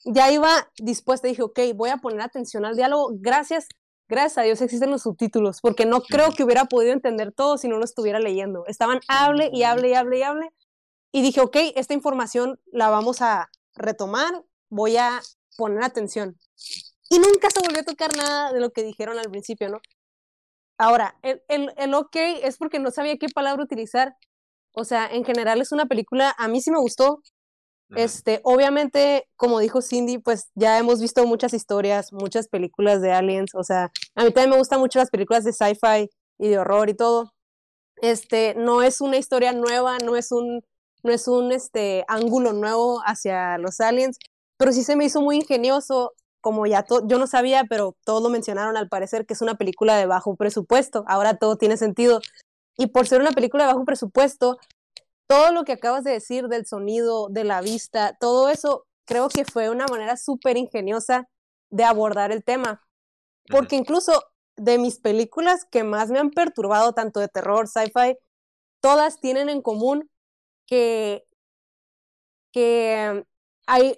ya iba dispuesta, dije, ok, voy a poner atención al diálogo. Gracias, gracias a Dios existen los subtítulos, porque no creo que hubiera podido entender todo si no lo estuviera leyendo. Estaban hable y hable y hable y hable. Y dije, ok, esta información la vamos a retomar, voy a poner atención. Y nunca se volvió a tocar nada de lo que dijeron al principio, ¿no? Ahora, el, el, el ok es porque no sabía qué palabra utilizar. O sea, en general es una película, a mí sí me gustó. Este, obviamente, como dijo Cindy, pues ya hemos visto muchas historias, muchas películas de aliens, o sea, a mí también me gustan mucho las películas de sci-fi y de horror y todo. Este, no es una historia nueva, no es un no es un este ángulo nuevo hacia los aliens, pero sí se me hizo muy ingenioso, como ya yo no sabía, pero todos lo mencionaron al parecer que es una película de bajo presupuesto, ahora todo tiene sentido. Y por ser una película de bajo presupuesto, todo lo que acabas de decir del sonido, de la vista, todo eso creo que fue una manera súper ingeniosa de abordar el tema. Porque incluso de mis películas que más me han perturbado, tanto de terror, sci-fi, todas tienen en común que, que hay,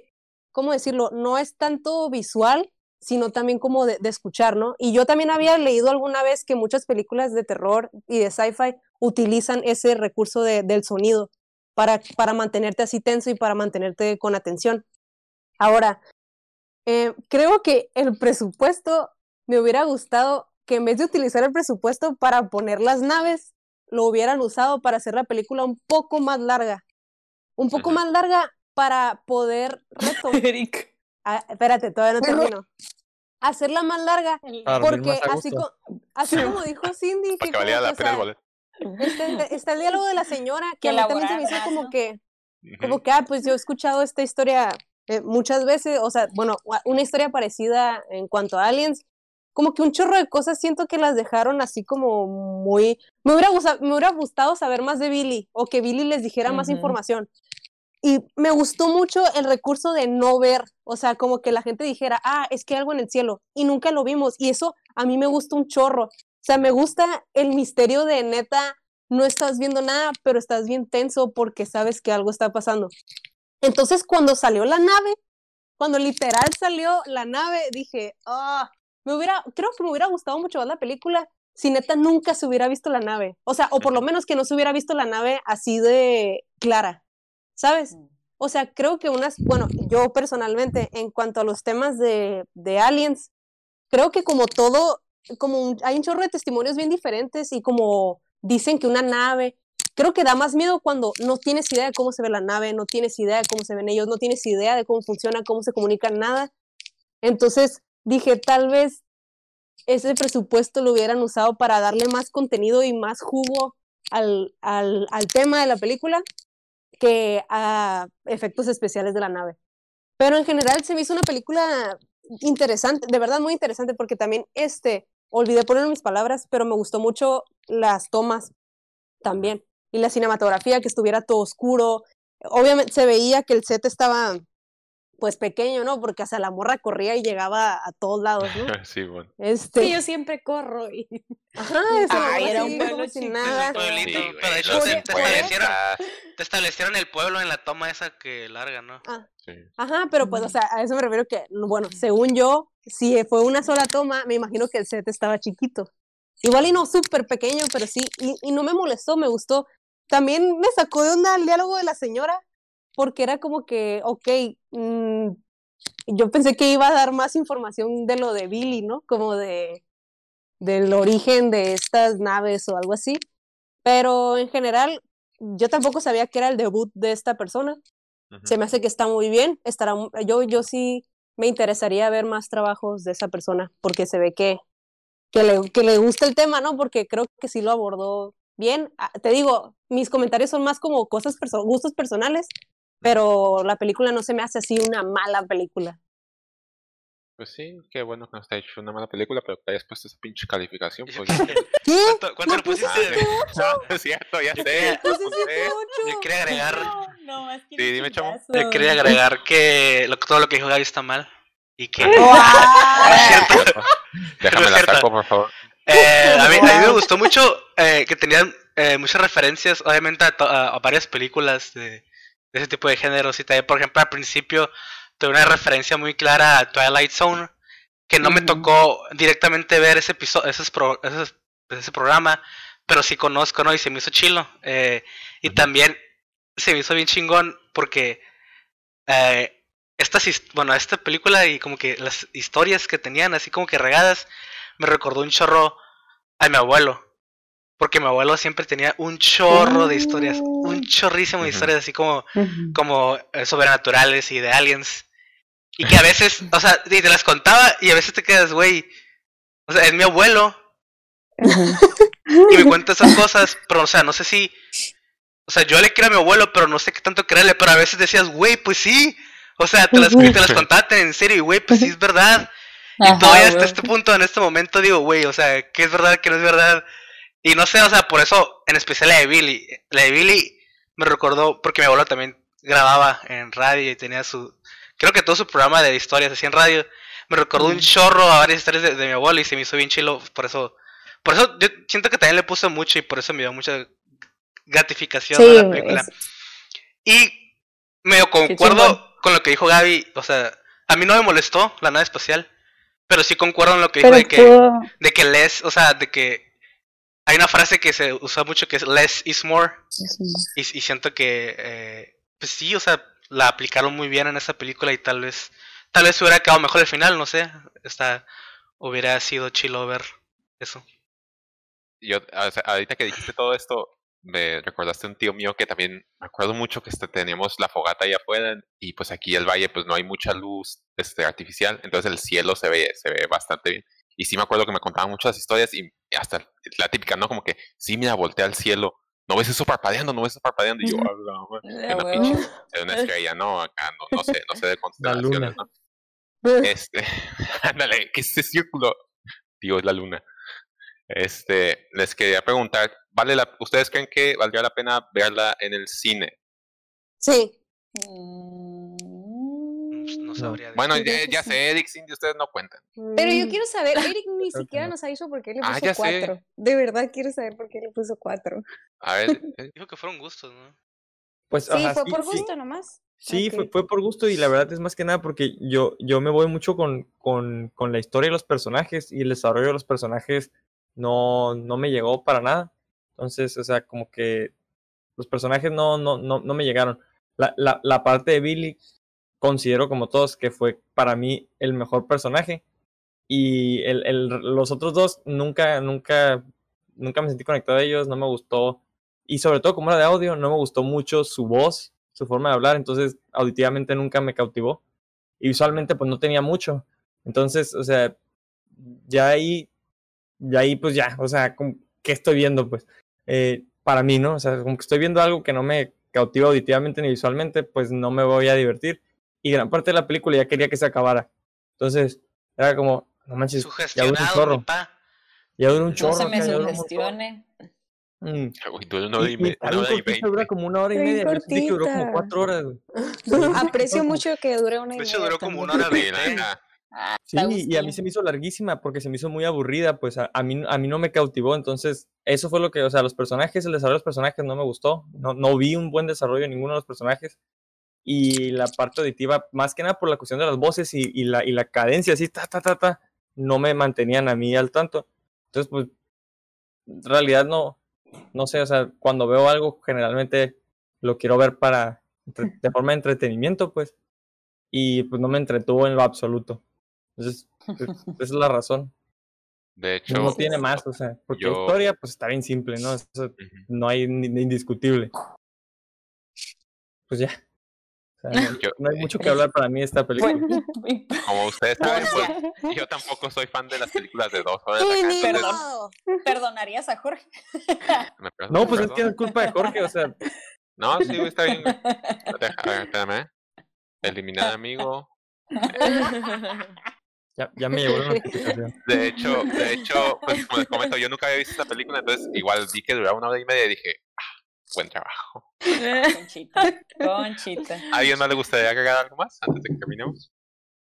¿cómo decirlo? No es tanto visual, sino también como de, escuchar, ¿no? Y yo también había leído alguna vez que muchas películas de terror y de sci-fi utilizan ese recurso del sonido para, para mantenerte así tenso y para mantenerte con atención. Ahora, eh, creo que el presupuesto me hubiera gustado que en vez de utilizar el presupuesto para poner las naves, lo hubieran usado para hacer la película un poco más larga. Un poco más larga para poder retomar. [LAUGHS] Ah, espérate, todavía no termino. Hacerla más larga, porque así, así como dijo Cindy, que, Está, el diálogo de la señora, que a mí también se me hizo como que, como que, ah, pues yo he escuchado esta historia eh, muchas veces, o sea, bueno, una historia parecida en cuanto a aliens, como que un chorro de cosas siento que las dejaron así como muy... Me hubiera, gustado, me hubiera gustado saber más de Billy o que Billy les dijera más información. Y me gustó mucho el recurso de no ver, o sea, como que la gente dijera, ah, es que hay algo en el cielo, y nunca lo vimos, y eso a mí me gusta un chorro. O sea, me gusta el misterio de neta, no estás viendo nada, pero estás bien tenso porque sabes que algo está pasando. Entonces, cuando salió la nave, cuando literal salió la nave, dije, ah, me hubiera, creo que me hubiera gustado mucho ver la película si neta nunca se hubiera visto la nave. O sea, o por lo menos que no se hubiera visto la nave así de clara. ¿Sabes? Mm. O sea, creo que unas, bueno, yo personalmente, en cuanto a los temas de, de aliens, creo que como todo, como hay un chorro de testimonios bien diferentes y como dicen que una nave, creo que da más miedo cuando no tienes idea de cómo se ve la nave, no tienes idea de cómo se ven ellos, no tienes idea de cómo funciona, cómo se comunican, nada. Entonces dije, tal vez ese presupuesto lo hubieran usado para darle más contenido y más jugo al, al, al tema de la película que a efectos especiales de la nave. Pero en general se me hizo una película interesante, de verdad muy interesante, porque también este, olvidé poner mis palabras, pero me gustó mucho las tomas también. Y la cinematografía, que estuviera todo oscuro. Obviamente se veía que el set estaba pues pequeño, ¿no? Porque hasta la morra corría y llegaba a todos lados, ¿no? [LAUGHS] sí, bueno. Este... Sí, yo siempre corro y... [LAUGHS] Ajá, eso Ay, era un pueblo sin nada. Pueblito, pero de hecho te, establecieron, te, establecieron, el pueblo en la toma esa que larga, ¿no? Ah. Sí. Ajá, pero pues, o sea, a eso me refiero que, bueno, según yo, si fue una sola toma, me imagino que el set estaba chiquito. Igual y no súper pequeño, pero sí, y, y no me molestó, me gustó. También me sacó de onda el diálogo de la señora, porque era como que, ok, mmm, yo pensé que iba a dar más información de lo de Billy, ¿no? Como de del origen de estas naves o algo así. Pero en general, yo tampoco sabía que era el debut de esta persona. Se me hace que está muy bien. Estará, yo, yo sí me interesaría ver más trabajos de esa persona, porque se ve que, que, le, que le gusta el tema, ¿no? Porque creo que sí lo abordó bien. Ah, te digo, mis comentarios son más como cosas, gustos personales, pero la película no se me hace así una mala película. Pues sí, qué bueno que no está hecho una mala película, pero que hayas puesto esa pinche calificación. Pues [LAUGHS] ¿Qué? ¿Cuánto, cuánto le pusiste? [LAUGHS] No, es cierto, ya [LAUGHS] sé. Yo quería agregar. No, es que sí, dime, chamo. Yo quería agregar que lo, todo lo que dijo Gaby está mal. Y que. no es cierto. Déjame la por favor. Eh, a, mí, a, mí, me gustó mucho eh, que tenían eh, muchas referencias, obviamente, a, a varias películas de de ese tipo de géneros. Y también, por ejemplo, al principio tuve una referencia muy clara a Twilight Zone, que no me tocó directamente ver ese episodio, ese, ese, programa, pero sí conozco, ¿no? Y se me hizo chilo. Eh, y también se me hizo bien chingón porque eh, estas, bueno, esta película y como que las historias que tenían así como que regadas, me recordó un chorro a mi abuelo. Porque mi abuelo siempre tenía un chorro de historias, un chorrísimo de historias así como, como eh, sobrenaturales y de aliens. Y que a veces, o sea, y te las contaba y a veces te quedas, güey, o sea, es mi abuelo. y me cuenta esas cosas, pero o sea, no sé si, o sea, yo le quiero a mi abuelo, pero no sé qué tanto creerle, pero a veces decías, güey, pues sí. O sea, te las, te las contaste en serio y, güey, pues sí es verdad. Y todavía hasta este punto, en este momento, digo, güey, o sea, ¿qué es verdad, qué no es verdad? Y no sé, o sea, por eso, en especial la de Billy. La de Billy me recordó, porque mi abuelo también grababa en radio y tenía su. Creo que todo su programa de historias así en radio. Me recordó un chorro a varias historias de, mi abuelo y se me hizo bien chilo. Por eso, por eso yo siento que también le puse mucho y por eso me dio mucha gratificación a la película. Y me concuerdo con lo que dijo Gaby. O sea, a mí no me molestó la nave espacial. Pero sí concuerdo en lo que dijo de que, de que less, o sea, de que hay una frase que se usa mucho que es less is more. Y, y siento que, eh, pues sí, o sea, la aplicaron muy bien en esa película y tal vez, tal vez hubiera quedado mejor el final, no sé. Esta, hubiera sido chilo ver eso. Yo, ahorita que dijiste todo esto, me recordaste un tío mío que también me acuerdo mucho que este, teníamos la fogata allá afuera y pues aquí el valle pues no hay mucha luz este, artificial, entonces el cielo se ve, se ve bastante bien. Y sí me acuerdo que me contaban muchas historias y hasta la típica, ¿no? Como que sí, mira, voltea al cielo, no ves eso parpadeando, no ves eso parpadeando. Y yo, es una estrella, no, acá no, no sé, no sé de constelaciones, ¿no? Este, [LAUGHS] ándale, ¿qué es ese círculo? Dios, es la luna. Este, les quería preguntar, ¿vale la, ¿ustedes creen que valdría la pena verla en el cine? Sí. Mm, no sabría Bueno, ya, sé, Eric, Cindy, ustedes no cuentan. Pero yo quiero saber, [LAUGHS] Eric ni siquiera nos ha dicho por qué le ah, puso cuatro. De verdad quiero saber por qué le puso cuatro. A ver. [LAUGHS] Eh. Dijo que fueron gustos, ¿no? Pues, sí, fue por gusto nomás. Sí, fue, fue, por gusto y la verdad es más que nada porque yo, yo me voy mucho con, con, con la historia de los personajes y el desarrollo de los personajes no, no me llegó para nada. Entonces, o sea, como que los personajes no, no, no, no me llegaron. La, la, la parte de Billy, considero como todos que fue para mí el mejor personaje. Y el, el, los otros dos nunca, nunca, nunca me sentí conectado a ellos, no me gustó. Y sobre todo como era de audio, no me gustó mucho su voz, su forma de hablar, entonces auditivamente nunca me cautivó. Y visualmente pues no tenía mucho. Entonces, o sea, ya ahí y ahí pues ya, o sea, ¿qué estoy viendo? Pues eh, para mí, ¿no? O sea, como que estoy viendo algo que no me cautiva auditivamente ni visualmente, pues no me voy a divertir. Y gran parte de la película ya quería que se acabara. Entonces, era como, no manches, ya dura un chorro. Ya dura un chorro. No se me sugestione. Mm. Dura una hora y media. Dura como una hora y media. Yo sentí que duró como cuatro horas. [LAUGHS] Aprecio mucho que dure una y media. De hecho, duró como una hora y media. [LAUGHS] Ah, sí, y a mí se me hizo larguísima porque se me hizo muy aburrida, pues a, mí, a mí no me cautivó, entonces eso fue lo que, o sea, los personajes, el desarrollo de los personajes no me gustó, no, no vi un buen desarrollo en ninguno de los personajes y la parte auditiva, más que nada por la cuestión de las voces y, y, la, y la cadencia, así, ta, ta, ta, ta, no me mantenían a mí al tanto. Entonces, pues, en realidad no, no sé, o sea, cuando veo algo generalmente lo quiero ver para, de forma de entretenimiento, pues, y pues no me entretuvo en lo absoluto. Entonces, pues, [LAUGHS] esa es la razón. De hecho, no tiene más, o sea, porque la historia pues está bien simple, ¿no? No hay indiscutible. Pues ya. No, hay mucho que hablar para mí esta película. [LAUGHS] Como ustedes saben, pues, [LAUGHS] yo tampoco soy fan de las películas de dos horas. [LAUGHS] ¿Perdonarías a Jorge? no, pues es que es culpa de Jorge, o sea. No, sí, está bien. Espérame. Eliminar amigo. Ya, ya me llegó la notificación. De hecho, de hecho, pues como les comento, yo nunca había visto esta película, entonces igual vi que duraba una hora y media y dije, ah, buen trabajo. Conchita, conchita. ¿A alguien más le gustaría agregar algo más antes de que terminemos?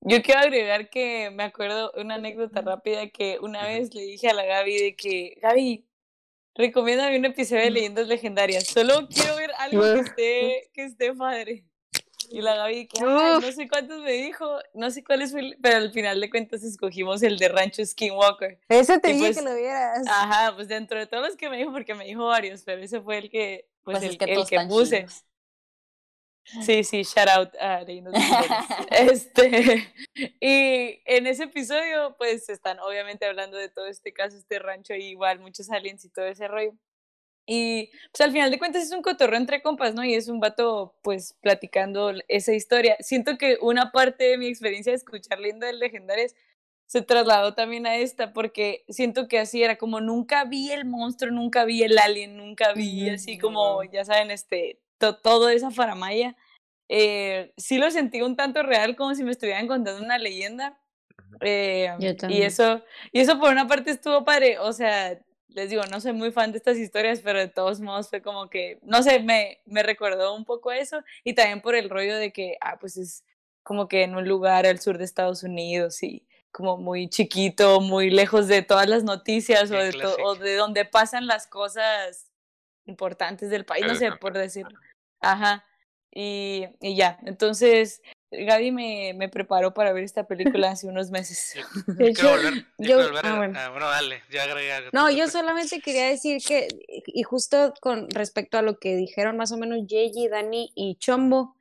Yo quiero agregar que me acuerdo una anécdota rápida que una vez le dije a la Gaby de que, Gaby, recomiéndame un episodio de Leyendas Legendarias. Solo quiero ver algo que esté, que esté padre. Y la Gaby, que no sé cuántos me dijo, no sé cuál es, pero al final de cuentas escogimos el de Rancho Skinwalker. Ese te dije pues que lo vieras. Ajá, pues dentro de todos los que me dijo, porque me dijo varios, pero ese fue el que, pues, pues el, que, el que puse. Sí, sí, shout out a [LAUGHS] Este, [LAUGHS] y en ese episodio, pues están obviamente hablando de todo este caso, este rancho, y igual muchos aliens y todo ese rollo. Y pues al final de cuentas es un cotorreo entre compas, ¿no? Y es un vato pues platicando esa historia. Siento que una parte de mi experiencia de escuchar Linda Legendarias se trasladó también a esta, porque siento que así era como nunca vi el monstruo, nunca vi el alien, nunca vi así como, ya saben, este, todo esa faramaya. Eh, sí lo sentí un tanto real, como si me estuvieran contando una leyenda. Eh, y eso, y eso por una parte estuvo padre, o sea, les digo, no soy muy fan de estas historias, pero de todos modos fue como que, no sé, me, me recordó un poco eso y también por el rollo de que, ah, pues es como que en un lugar al sur de Estados Unidos y como muy chiquito, muy lejos de todas las noticias o de, o de donde pasan las cosas importantes del país, no sé, por decirlo. Ajá. Y, y ya, entonces Gaby me, me, preparó para ver esta película hace unos meses. [LAUGHS] Yo, bueno. dale, ya agregué algo. No, yo [LAUGHS] solamente quería decir que, y justo con respecto a lo que dijeron más o menos Yeji, Dani y Chombo,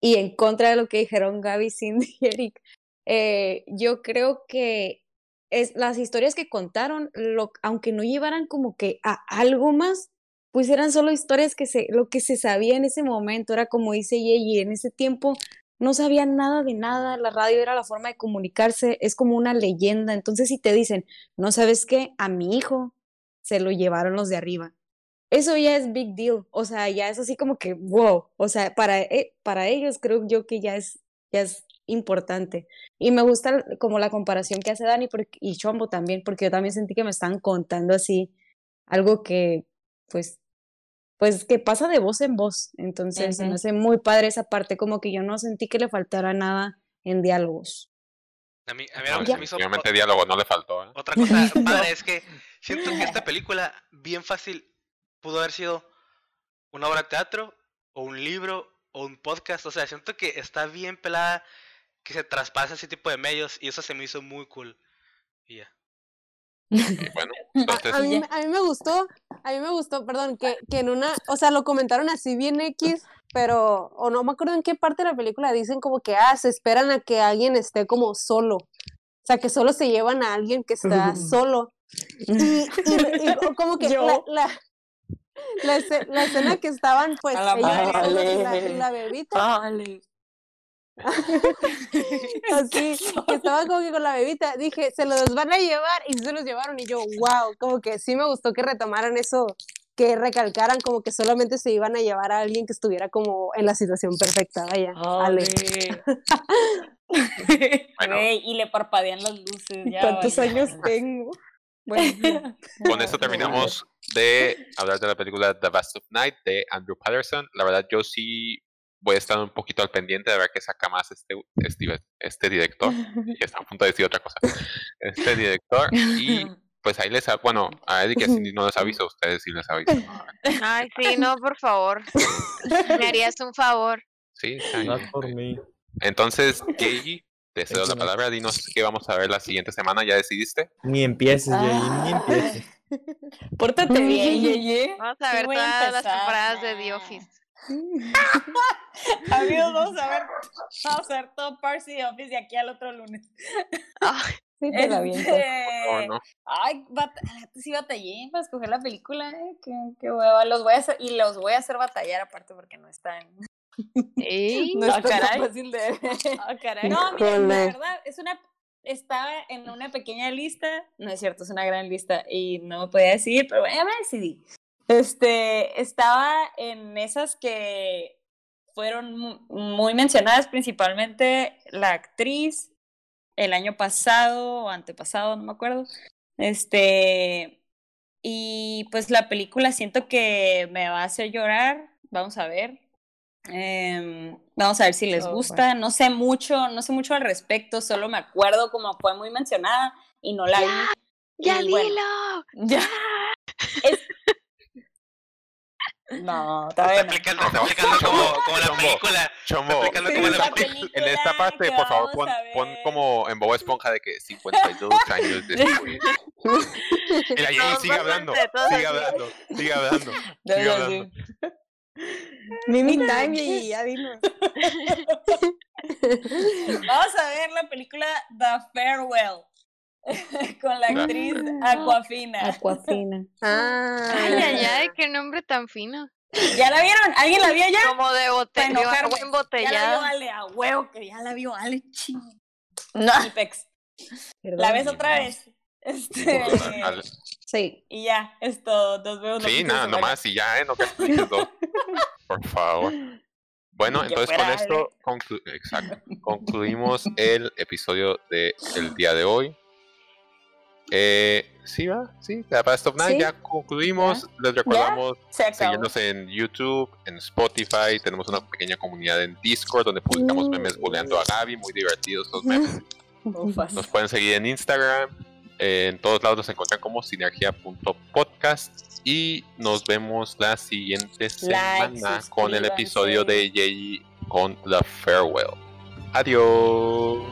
y en contra de lo que dijeron Gaby, Cindy y Eric, eh, yo creo que es, las historias que contaron, lo, aunque no llevaran como que a algo más, pues eran solo historias que se, lo que se sabía en ese momento, era como dice Yeji, en ese tiempo no sabían nada de nada, la radio era la forma de comunicarse, es como una leyenda. Entonces, si te dicen, no sabes qué, a mi hijo se lo llevaron los de arriba. Eso ya es big deal, o sea, ya es así como que, wow, o sea, para, eh, para ellos creo yo que ya es, ya es importante. Y me gusta como la comparación que hace Dani y Chombo también, porque yo también sentí que me estaban contando así algo que, pues, pues que pasa de voz en voz. Entonces me hace muy padre esa parte, como que yo no sentí que le faltara nada en diálogos. A mí, a mí me hizo... diálogo no le faltó. ¿eh? Otra cosa [LAUGHS] padre es que siento que esta película, bien fácil, pudo haber sido una obra de teatro, o un libro, o un podcast. O sea, siento que está bien pelada, que se traspasa ese tipo de medios, y eso se me hizo muy cool. Y ya. bueno, [LAUGHS] a, mí, me gustó, a mí me gustó, perdón, que, que en una, o sea, lo comentaron así bien X, pero, o no me acuerdo en qué parte de la película dicen como que, ah, se esperan a que alguien esté como solo. O sea, que solo se llevan a alguien que está solo. Y, como que la, la, la, escena que estaban, pues, ellos, la, la, bebita. [LAUGHS] Así, que estaba como que con la bebita, dije, se los van a llevar y se los llevaron y yo, wow, como que sí me gustó que retomaran eso, que recalcaran como que solamente se iban a llevar a alguien que estuviera como en la situación perfecta, vaya. Ale. [LAUGHS] y le parpadean las luces. Ya, ¿Cuántos años tengo? Bueno, [LAUGHS] con esto terminamos de hablar de la película The Best of Night de Andrew Patterson. La verdad, yo sí voy a estar un poquito al pendiente de ver qué saca más este, este, este director. Y está a punto de decir otra cosa. Este director. Y [LAUGHS] pues ahí les, bueno, a Eddie que no les aviso, a ustedes sí les aviso. Ay, sí, no, por favor. Me harías un favor. Sí, no por mí. Entonces, Gay, te cedo la palabra, dinos qué vamos a ver la siguiente semana, ¿ya decidiste? Ni empieces, Gay, ni empieces. Pórtate bien, [LAUGHS] Yeye. Vamos a ver todas las temporadas de The Office. Amigos, vamos a ver, [LAUGHS] vamos a ver todo Parsi Office de aquí al otro lunes. Ay, sí, te la este... no. Ay, sí batallé para escoger la película, eh. Qué, qué hueva. Los voy a hacer, y los voy a hacer batallar aparte porque no están. ¿Eh? [LAUGHS] No, es tan fácil de. Oh, caray. No, mira, la verdad, es una estaba en una pequeña lista, no es cierto, es una gran lista y no me podía decidir, pero ya me decidí. Este, estaba en esas que fueron muy mencionadas, principalmente la actriz el año pasado o antepasado, no me acuerdo. Este, y pues la película siento que me va a hacer llorar, vamos a ver. Eh, vamos a ver si les oh, gusta. No sé mucho, no sé mucho al respecto, solo me acuerdo como fue muy mencionada y no la vi. ¡Ya, dilo! ya. Es, no, todavía está explicando, está explicando [LAUGHS] como, como la película. Chombo, está como la película. En esta parte, por favor, pon, pon, como en Boba Esponja de que 52 [LAUGHS] años después. Mira, y ahí sigue hablando, sigue hablando, [LAUGHS] sigue hablando, sigue hablando. Mimi Time y ya vino. Vamos a ver la película The Farewell. [LAUGHS] con la actriz Aquafina. Aquafina. [LAUGHS] Ah. Ay, ay, ay, qué nombre tan fino. ¿Ya la vieron? ¿Alguien la vio ya? Como de botella, agua embotellada. Ya la vio Ale, a huevo, que ya la vio Ale, ching. No. ¿La ves otra vez? Este... Sí. Y ya, esto, nos vemos. Sí, nada, nomás y ya, ¿eh? No que dos. Por favor. Bueno, entonces con esto conclu Exacto. concluimos el episodio del el día de hoy. Eh, sí, va, sí, Past of Night ya concluimos. Les recordamos seguirnos en YouTube, en Spotify. Tenemos una pequeña comunidad en Discord donde publicamos mm. memes boleando a Gaby, muy divertidos los memes. [LAUGHS] Nos pueden seguir en Instagram, en todos lados nos encuentran como sinergia.podcast y nos vemos la siguiente semana con el episodio de Jay con The Farewell. Adiós.